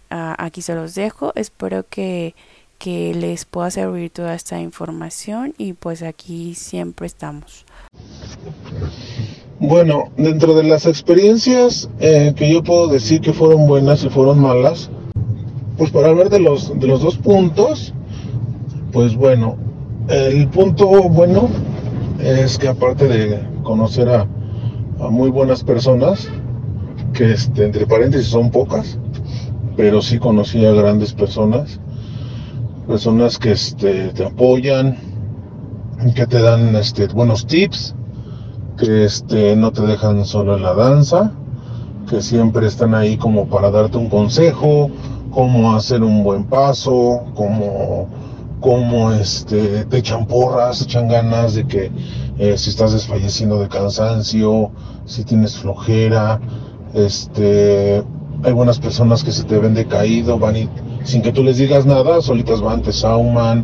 aquí se los dejo. Espero que, que les pueda servir toda esta información y pues aquí siempre estamos. Bueno, dentro de las experiencias eh, que yo puedo decir que fueron buenas y fueron malas, pues para hablar de los, de los dos puntos, pues bueno, el punto bueno es que aparte de conocer a, muy buenas personas, que este, entre paréntesis son pocas, pero sí conocí a grandes personas, personas que este, te apoyan, que te dan este, buenos tips, que este, no te dejan solo en la danza, que siempre están ahí como para darte un consejo cómo hacer un buen paso, cómo, cómo este, te echan porras, echan ganas de que eh, si estás desfalleciendo de cansancio, si tienes flojera, este, hay buenas personas que se te ven decaído, van y sin que tú les digas nada, solitas van, te sauman,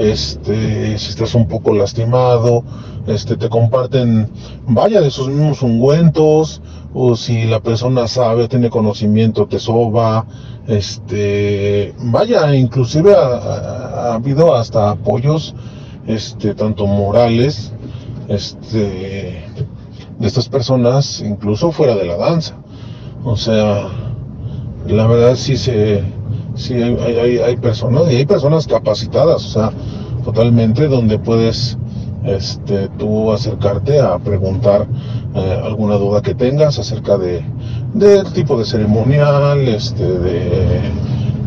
este, si estás un poco lastimado, este, te comparten, vaya, de sus mismos ungüentos, o si la persona sabe, tiene conocimiento, te soba, este, vaya, inclusive ha, habido hasta apoyos, este, tanto morales, este, de estas personas, incluso fuera de la danza. O sea, la verdad sí se, sí hay, hay, hay personas, y hay personas capacitadas, o sea, totalmente, donde puedes este, tú acercarte a preguntar eh, alguna duda que tengas acerca de del tipo de ceremonial, este, de,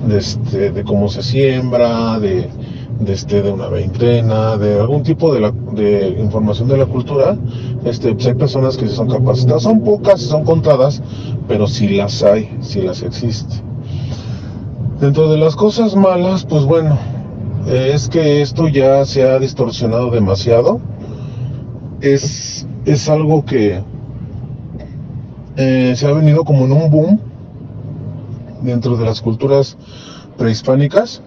de, este, de cómo se siembra, de, este, de una veintena, de algún tipo de, la, de información de la cultura, este, pues hay personas que son capacitadas, son pocas, son contadas, pero sí las hay, sí las existe. Dentro de las cosas malas, pues bueno, es que esto ya se ha distorsionado demasiado. Es, es algo que eh, se ha venido como en un boom dentro de las culturas prehispánicas.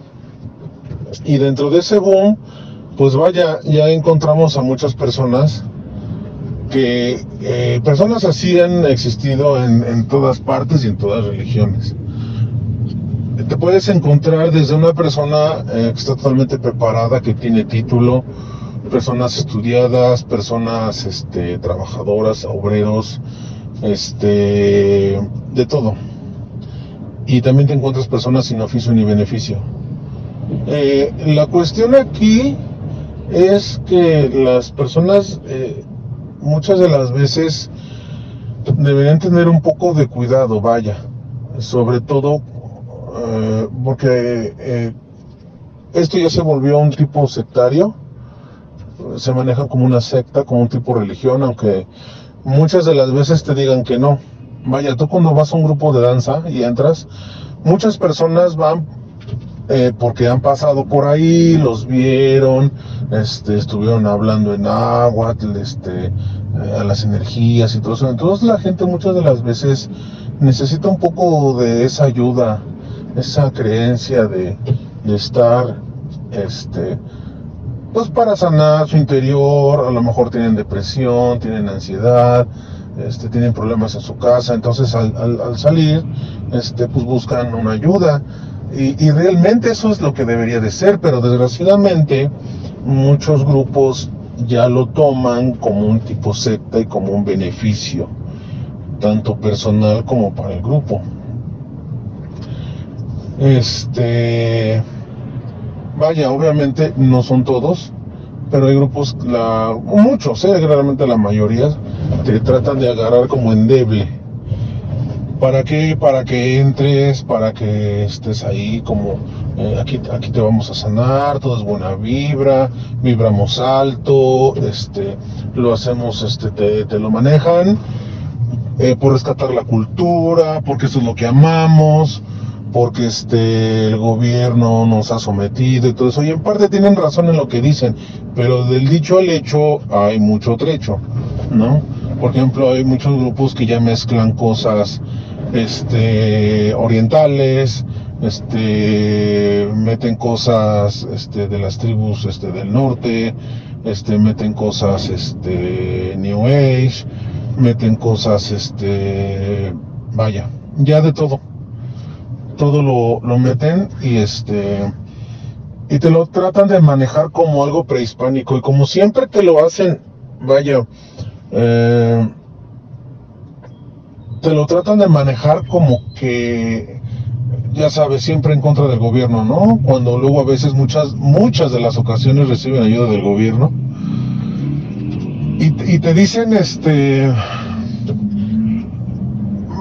Y dentro de ese boom, pues vaya, ya encontramos a muchas personas que eh, personas así han existido en, en todas partes y en todas religiones te puedes encontrar desde una persona eh, que está totalmente preparada, que tiene título, personas estudiadas, personas este, trabajadoras, obreros, este, de todo. Y también te encuentras personas sin oficio ni beneficio. Eh, la cuestión aquí es que las personas eh, muchas de las veces deberían tener un poco de cuidado, vaya, sobre todo eh, porque eh, esto ya se volvió un tipo sectario, se maneja como una secta, como un tipo religión, aunque muchas de las veces te digan que no. Vaya, tú cuando vas a un grupo de danza y entras, muchas personas van eh, porque han pasado por ahí, los vieron, este, estuvieron hablando en agua, este, a las energías y todo eso. Entonces la gente muchas de las veces necesita un poco de esa ayuda esa creencia de, estar, este, pues para sanar su interior, a lo mejor tienen depresión, tienen ansiedad, este, tienen problemas en su casa, entonces al, salir, este, pues buscan una ayuda. Y, y, realmente eso es lo que debería de ser, pero desgraciadamente muchos grupos ya lo toman como un tipo secta y como un beneficio, tanto personal como para el grupo. Este, vaya, obviamente no son todos, pero hay grupos, la, muchos, ¿eh? realmente la mayoría, te tratan de agarrar como endeble. ¿Para qué? Para que entres, para que estés ahí como eh, aquí, aquí te vamos a sanar, todo es buena vibra, vibramos alto, este, lo hacemos, este, te, te lo manejan eh, por rescatar la cultura, porque eso es lo que amamos, porque este el gobierno nos ha sometido y todo eso. Y en parte tienen razón en lo que dicen, pero del dicho al hecho hay mucho trecho, ¿no? Por ejemplo, hay muchos grupos que ya mezclan cosas este orientales, este meten cosas este de las tribus este del norte, este meten cosas este New Age, meten cosas este vaya, ya de todo todo lo, lo meten y este y te lo tratan de manejar como algo prehispánico y como siempre te lo hacen, vaya, eh, te lo tratan de manejar como que, ya sabes, siempre en contra del gobierno, ¿no? Cuando luego a veces muchas, muchas de las ocasiones reciben ayuda del gobierno y, y te dicen, este,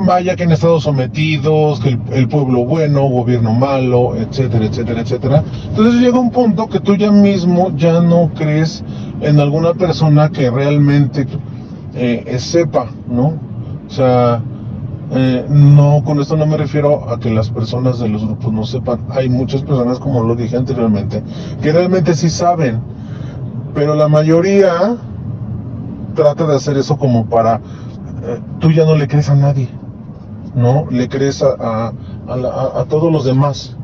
vaya que han estado sometidos, que el, pueblo bueno, gobierno malo, etcétera, etcétera, etcétera. Entonces llega un punto que tú ya mismo ya no crees en alguna persona que realmente eh, sepa, ¿no? O sea, Eh, no, con esto no me refiero a que las personas de los grupos no sepan. Hay muchas personas, como lo dije anteriormente, que realmente sí saben, pero la mayoría trata de hacer eso como para, eh, tú ya no le crees a nadie, ¿no? Le crees a, a, todos los demás,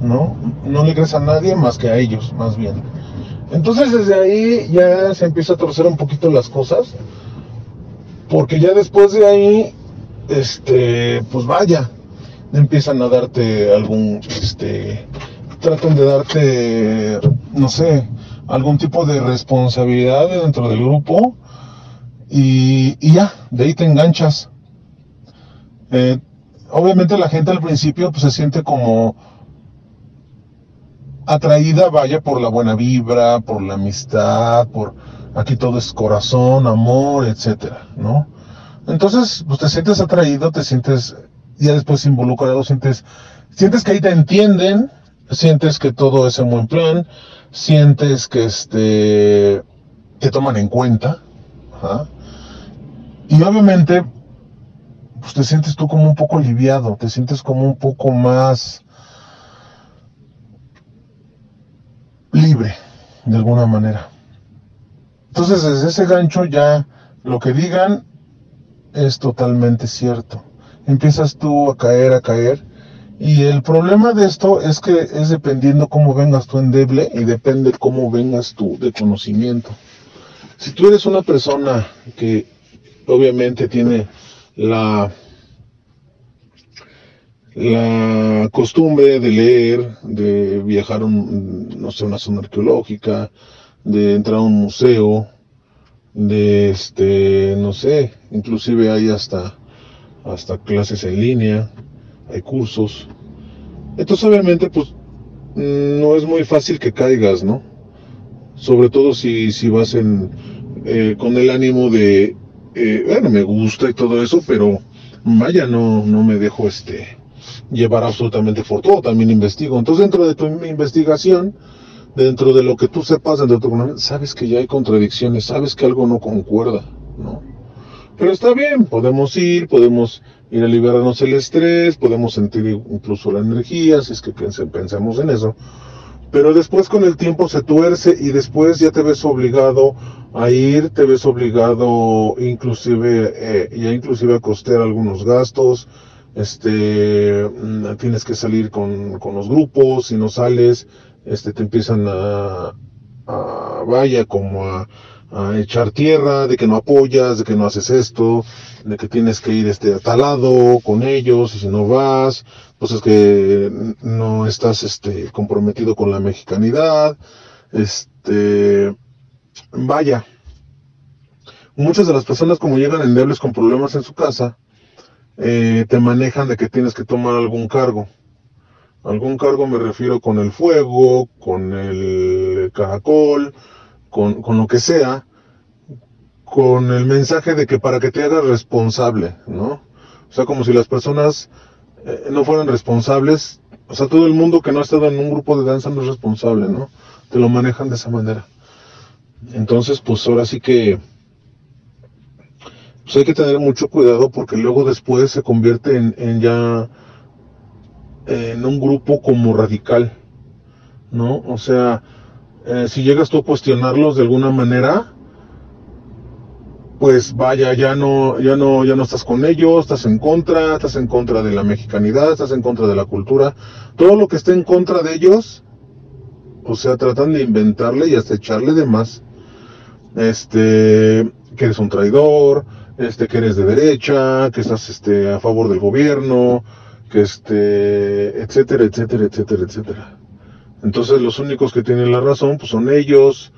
¿no? No le crees a nadie más que a ellos, más bien. Entonces desde ahí ya se empieza a torcer un poquito las cosas, porque ya después de ahí este, pues vaya, empiezan a darte algún, este, tratan de darte, no sé, algún tipo de responsabilidad dentro del grupo y, ya, de ahí te enganchas. Eh, obviamente la gente al principio pues, se siente como atraída, vaya, por la buena vibra, por la amistad, por aquí todo es corazón, amor, etcétera, ¿no? Entonces, pues te sientes atraído, te sientes ya después involucrado, sientes, sientes que ahí te entienden, sientes que todo es en buen plan, sientes que este te toman en cuenta, y obviamente, pues te sientes tú como un poco aliviado, te sientes como un poco más libre, de alguna manera. Entonces, desde ese gancho ya lo que digan es totalmente cierto. Empiezas tú a caer, a caer. Y el problema de esto es que es dependiendo cómo vengas tú endeble y depende cómo vengas tú de conocimiento. Si tú eres una persona que obviamente tiene la, la costumbre de leer, de viajar, un, no sé, una zona arqueológica, de entrar a un museo, de este, no sé, inclusive hay hasta, hasta clases en línea, hay cursos. Entonces obviamente pues no es muy fácil que caigas, ¿no? Sobre todo si, si vas en, eh, con el ánimo de, eh, bueno, me gusta y todo eso, pero vaya, no, no me dejo este, llevar absolutamente por todo, también investigo. Entonces dentro de tu investigación, dentro de lo que tú sepas, dentro de tu sabes que ya hay contradicciones, sabes que algo no concuerda, ¿no? Pero está bien, podemos ir, podemos ir a liberarnos el estrés, podemos sentir incluso la energía, si es que pensemos en eso. Pero después con el tiempo se tuerce y después ya te ves obligado a ir, te ves obligado inclusive, eh, ya inclusive a costear algunos gastos, este, mm, tienes que salir con, con los grupos, si no sales, este, te empiezan a, vaya, como a, echar tierra, de que no apoyas, de que no haces esto, de que tienes que ir este, atalado con ellos, y si no vas, pues es que no estás este, comprometido con la mexicanidad, este, vaya. Muchas de las personas como llegan endebles con problemas en su casa, eh, te manejan de que tienes que tomar algún cargo. Algún cargo me refiero con el fuego, con el caracol, con, lo que sea, con el mensaje de que para que te hagas responsable, ¿no? O sea, como si las personas eh, no fueran responsables, o sea, todo el mundo que no ha estado en un grupo de danza no es responsable, ¿no? Te lo manejan de esa manera. Entonces, pues ahora sí que pues hay que tener mucho cuidado porque luego después se convierte en ya en un grupo como radical, ¿no? O sea, eh, si llegas tú a cuestionarlos de alguna manera, pues vaya, ya no, ya no, ya no estás con ellos, estás en contra, estás en contra de la mexicanidad, estás en contra de la cultura, todo lo que esté en contra de ellos, o sea, tratan de inventarle y hasta echarle de más, este, que eres un traidor, este, que eres de derecha, que estás, este, a favor del gobierno, que este, etcétera, etcétera, etcétera, etcétera. Entonces los únicos que tienen la razón pues son ellos,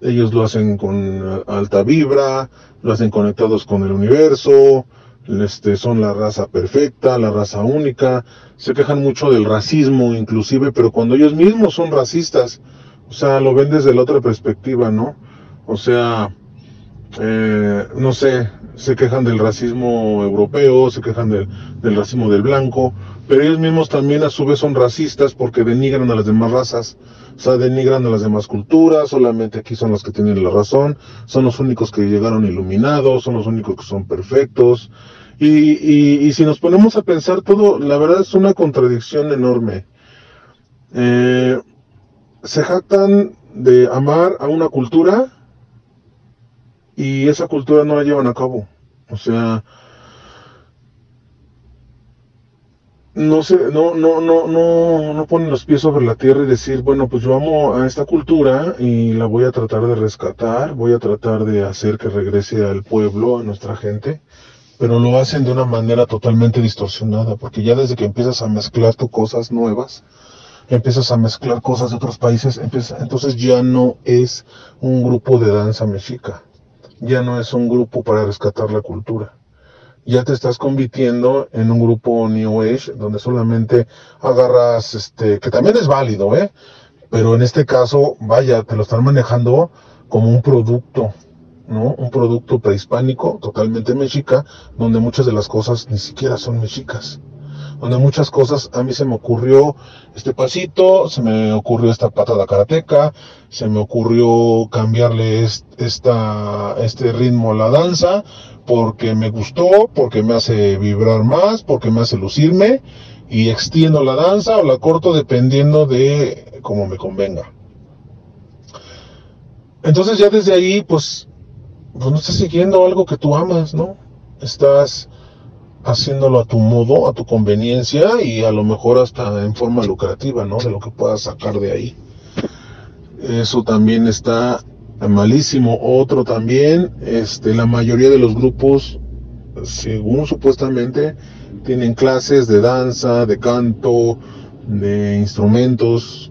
ellos lo hacen con alta vibra, lo hacen conectados con el universo, este, son la raza perfecta, la raza única, se quejan mucho del racismo inclusive, pero cuando ellos mismos son racistas, o sea, lo ven desde la otra perspectiva, ¿no? O sea, eh, no sé, se quejan del racismo europeo, se quejan del, racismo del blanco, pero ellos mismos también a su vez son racistas porque denigran a las demás razas, o sea, denigran a las demás culturas, solamente aquí son los que tienen la razón, son los únicos que llegaron iluminados, son los únicos que son perfectos, Y, si nos ponemos a pensar todo, la verdad es una contradicción enorme. Eh, se jactan de amar a una cultura y esa cultura no la llevan a cabo. O sea, no se, no, no, no, no, no ponen los pies sobre la tierra y decir, bueno, pues yo amo a esta cultura y la voy a tratar de rescatar, voy a tratar de hacer que regrese al pueblo, a nuestra gente, pero lo hacen de una manera totalmente distorsionada, porque ya desde que empiezas a mezclar tu cosas nuevas, empiezas a mezclar cosas de otros países, entonces ya no es un grupo de danza mexica, ya no es un grupo para rescatar la cultura ya te estás convirtiendo en un grupo New Age donde solamente agarras, este, que también es válido, ¿eh? Pero en este caso, vaya, te lo están manejando como un producto, ¿no? Un producto prehispánico, totalmente mexica, donde muchas de las cosas ni siquiera son mexicas. Donde muchas cosas, a mí se me ocurrió este pasito, se me ocurrió esta patada karateca, se me ocurrió cambiarle esta, este ritmo a la danza, porque me gustó, porque me hace vibrar más, porque me hace lucirme y extiendo la danza o la corto dependiendo de cómo me convenga. Entonces ya desde ahí, pues, pues no estás siguiendo algo que tú amas, ¿no? Estás haciéndolo a tu modo, a tu conveniencia y a lo mejor hasta en forma lucrativa, ¿no? De lo que puedas sacar de ahí. Eso también está malísimo. Otro también, este, la mayoría de los grupos, según supuestamente, tienen clases de danza, de canto, de instrumentos,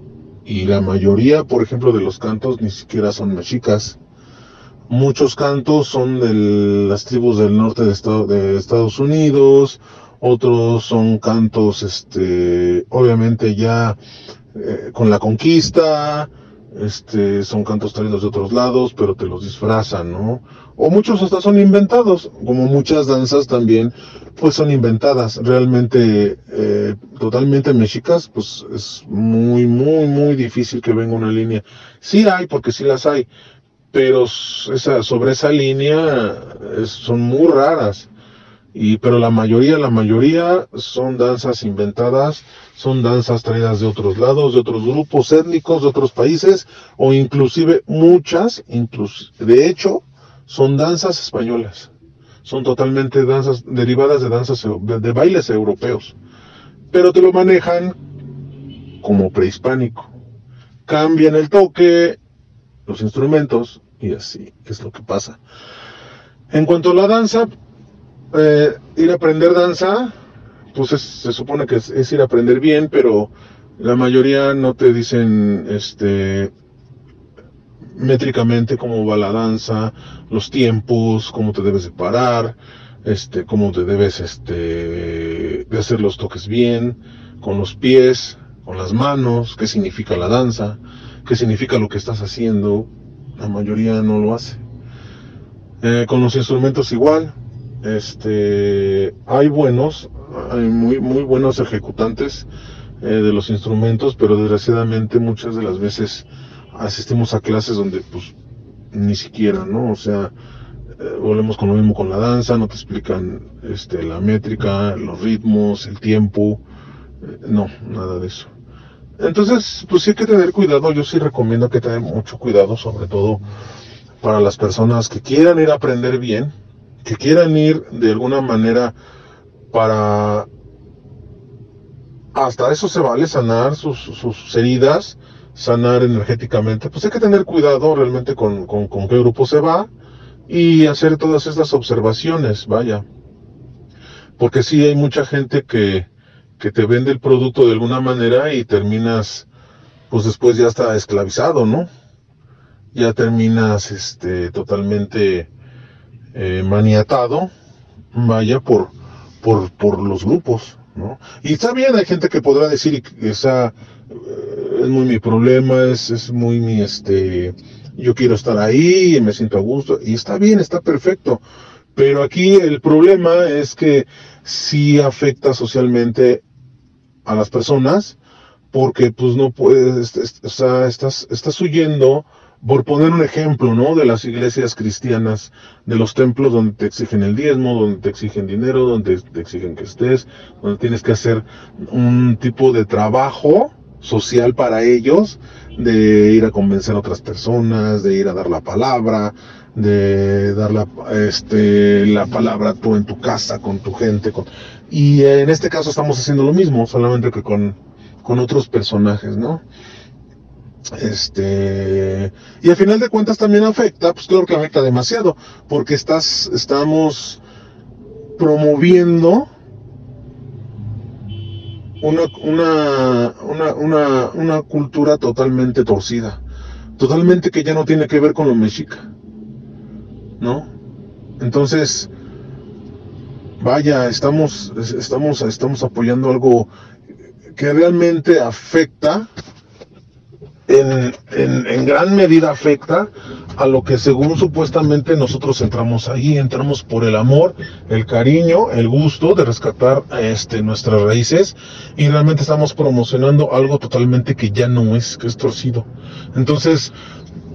y la mayoría, por ejemplo, de los cantos ni siquiera son mexicas. Muchos cantos son de las tribus del norte de, de Estados Unidos, otros son cantos, este, obviamente ya eh, con la conquista, este, son cantos traídos de otros lados, pero te los disfrazan, ¿no? O muchos hasta son inventados, como muchas danzas también, pues son inventadas. Realmente, eh, totalmente mexicas, pues es muy, muy, muy difícil que venga una línea. Sí hay, porque sí las hay, pero esa, sobre esa línea son muy raras. Y, pero la mayoría, la mayoría son danzas inventadas, son danzas traídas de otros lados, de otros grupos étnicos, de otros países, o inclusive muchas, de hecho, son danzas españolas. Son totalmente danzas derivadas de danzas, de bailes europeos. Pero te lo manejan como prehispánico. Cambian el toque, los instrumentos, y así es lo que pasa. En cuanto a la danza, eh, ir a aprender danza, pues se supone que es, ir a aprender bien, pero la mayoría no te dicen este métricamente cómo va la danza, los tiempos, cómo te debes de parar, este, cómo te debes este, de hacer los toques bien, con los pies, con las manos, qué significa la danza, qué significa lo que estás haciendo. La mayoría no lo hace. Eh, con los instrumentos igual, este, hay buenos, hay muy, muy buenos ejecutantes eh, de los instrumentos, pero desgraciadamente muchas de las veces asistimos a clases donde pues ni siquiera, ¿no? O sea, eh, volvemos con lo mismo con la danza, no te explican este, la métrica, los ritmos, el tiempo, no, nada de eso. Entonces, pues sí hay que tener cuidado, yo sí recomiendo que tengan mucho cuidado, sobre todo para las personas que quieran ir a aprender bien, que quieran ir de alguna manera para hasta eso se vale sanar sus, heridas, sanar energéticamente, pues hay que tener cuidado realmente con, qué grupo se va y hacer todas estas observaciones, vaya. Porque sí hay mucha gente que, que te vende el producto de alguna manera y terminas, pues después ya está esclavizado, ¿no? Ya terminas, este, totalmente eh, maniatado, vaya, por, por, por los grupos, ¿no? Y está bien, hay gente que podrá decir que esa eh, es muy mi problema, es, es muy mi, este, yo quiero estar ahí me siento a gusto, y está bien, está perfecto. Pero aquí el problema es que sí afecta socialmente a las personas, porque pues no puedes, o sea, estás, estás huyendo por poner un ejemplo, ¿no? De las iglesias cristianas, de los templos donde te exigen el diezmo, donde te exigen dinero, donde te exigen que estés, donde tienes que hacer un tipo de trabajo social para ellos, de ir a convencer a otras personas, de ir a dar la palabra, de dar la, este, la palabra tú en tu casa, con tu gente. Con... Y en este caso estamos haciendo lo mismo, solamente que con, con otros personajes, ¿no? Este, y al final de cuentas también afecta, pues claro que afecta demasiado, porque estás, estamos promoviendo una, una, una, una, cultura totalmente torcida, totalmente que ya no tiene que ver con lo mexica, ¿no? Entonces, vaya, estamos, estamos, estamos apoyando algo que realmente afecta en, en, gran medida afecta a lo que según supuestamente nosotros entramos ahí, entramos por el amor, el cariño, el gusto de rescatar este, nuestras raíces y realmente estamos promocionando algo totalmente que ya no es, que es torcido. Entonces,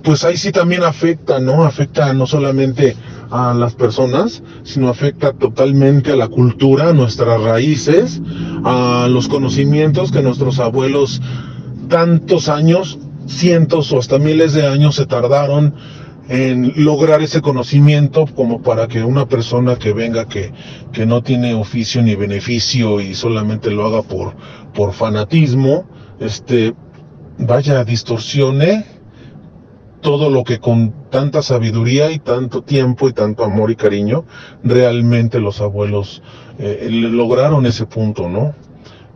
pues ahí sí también afecta, ¿no? Afecta no solamente a las personas, sino afecta totalmente a la cultura, a nuestras raíces, a los conocimientos que nuestros abuelos tantos años, cientos o hasta miles de años se tardaron en lograr ese conocimiento como para que una persona que venga que, que no tiene oficio ni beneficio y solamente lo haga por, por fanatismo, este, vaya, distorsione todo lo que con tanta sabiduría y tanto tiempo y tanto amor y cariño realmente los abuelos eh, lograron ese punto, ¿no?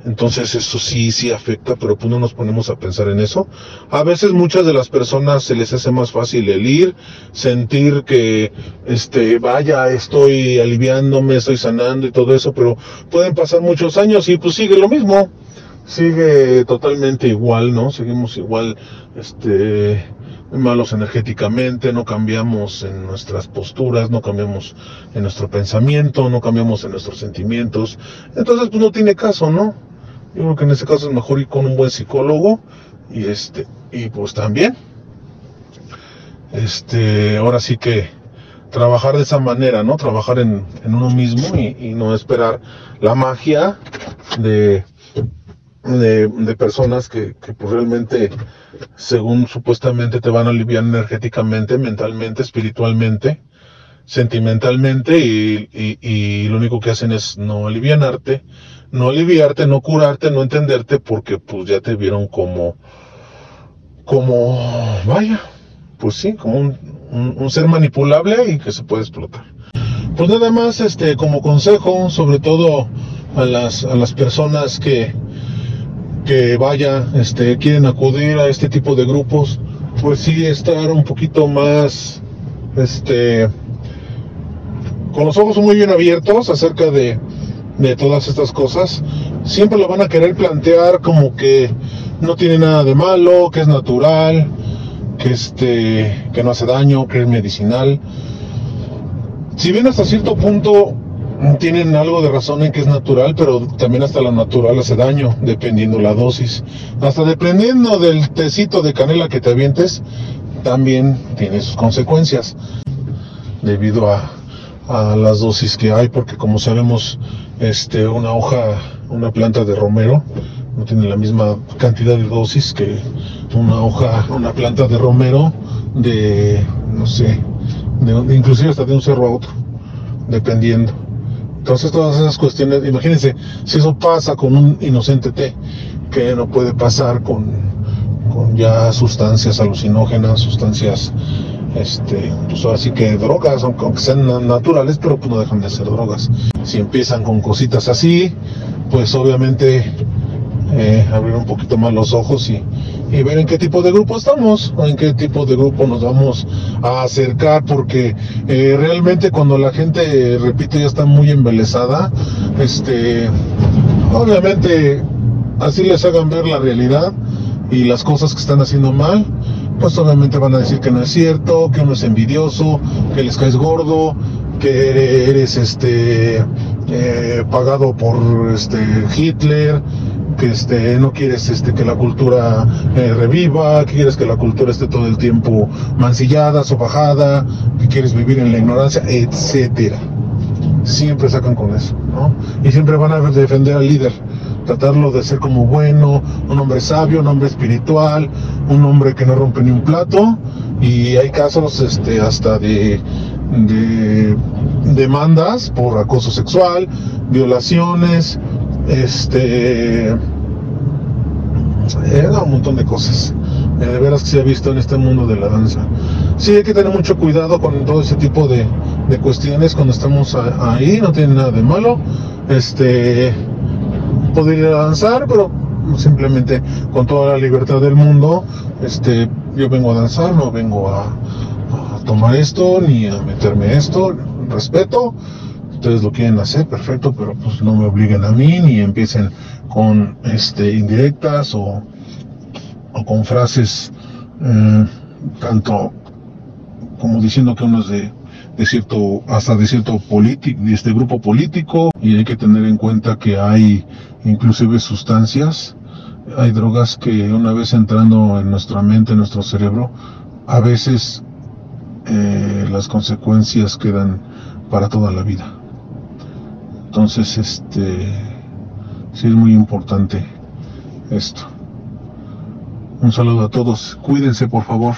Entonces eso sí, sí afecta, pero pues no nos ponemos a pensar en eso. A veces muchas de las personas se les hace más fácil el ir, sentir que, este, vaya, estoy aliviándome, estoy sanando y todo eso, pero pueden pasar muchos años y pues sigue lo mismo. Sigue totalmente igual, ¿no? Seguimos igual, este, malos energéticamente, no cambiamos en nuestras posturas, no cambiamos en nuestro pensamiento, no cambiamos en nuestros sentimientos. Entonces, pues no tiene caso, ¿no? Yo creo que en este caso es mejor ir con un buen psicólogo y este y pues también este ahora sí que trabajar de esa manera, ¿no? Trabajar en, uno mismo y, no esperar la magia de, de, personas que, que pues realmente, según supuestamente te van a aliviar energéticamente, mentalmente, espiritualmente, sentimentalmente y, y, lo único que hacen es no alivianarte, no aliviarte, no curarte, no entenderte, porque pues ya te vieron como, como, vaya, pues sí, como un, un, ser manipulable y que se puede explotar. Pues nada más, este, como consejo, sobre todo a las, a las personas que, que vaya, este, quieren acudir a este tipo de grupos, pues sí estar un poquito más, este, con los ojos muy bien abiertos acerca de, de todas estas cosas, siempre lo van a querer plantear como que no tiene nada de malo, que es natural, que este, que no hace daño, que es medicinal. Si bien hasta cierto punto tienen algo de razón en que es natural, pero también hasta lo natural hace daño, dependiendo la dosis. Hasta dependiendo del tecito de canela que te avientes, también tiene sus consecuencias, debido a, a las dosis que hay, porque como sabemos, este, una hoja, una planta de romero, no tiene la misma cantidad de dosis que una hoja, una planta de romero de, no sé, de, inclusive hasta de un cerro a otro, dependiendo. Entonces todas esas cuestiones, imagínense, si eso pasa con un inocente té, que no puede pasar con, ya sustancias alucinógenas, sustancias este, pues así que drogas, aunque, sean naturales, pero pues no dejan de ser drogas. Si empiezan con cositas así, pues obviamente eh, abrir un poquito más los ojos y, ver en qué tipo de grupo estamos, o en qué tipo de grupo nos vamos a acercar, porque eh, realmente cuando la gente, repito, ya está muy embelesada, este, obviamente así les hagan ver la realidad y las cosas que están haciendo mal, pues obviamente van a decir que no es cierto, que uno es envidioso, que les caes gordo, que eres este eh, pagado por este Hitler, que este, no quieres este, que la cultura eh, reviva, quieres que la cultura esté todo el tiempo mancillada, sofajada, que quieres vivir en la ignorancia, etcétera. Siempre sacan con eso, ¿no? Y siempre van a defender al líder, tratarlo de ser como bueno, un hombre sabio, un hombre espiritual, un hombre que no rompe ni un plato, y hay casos este, hasta de, de demandas por acoso sexual, violaciones, este era un montón de cosas. Eh, de veras que se ha visto en este mundo de la danza. Sí, hay que tener mucho cuidado con todo ese tipo de, de cuestiones cuando estamos ahí, no tiene nada de malo. Este, poder ir a danzar, pero simplemente con toda la libertad del mundo. Este, yo vengo a danzar, no vengo a, a tomar esto ni a meterme esto. Respeto, ustedes lo quieren hacer, perfecto, pero pues no me obliguen a mí ni empiecen con este indirectas o, con frases eh, tanto como diciendo que uno es de, de cierto, hasta de cierto político, de este grupo político, y hay que tener en cuenta que hay inclusive sustancias, hay drogas que una vez entrando en nuestra mente, en nuestro cerebro, a veces eh, las consecuencias quedan para toda la vida. Entonces, este, sí es muy importante esto. Un saludo a todos. Cuídense, por favor.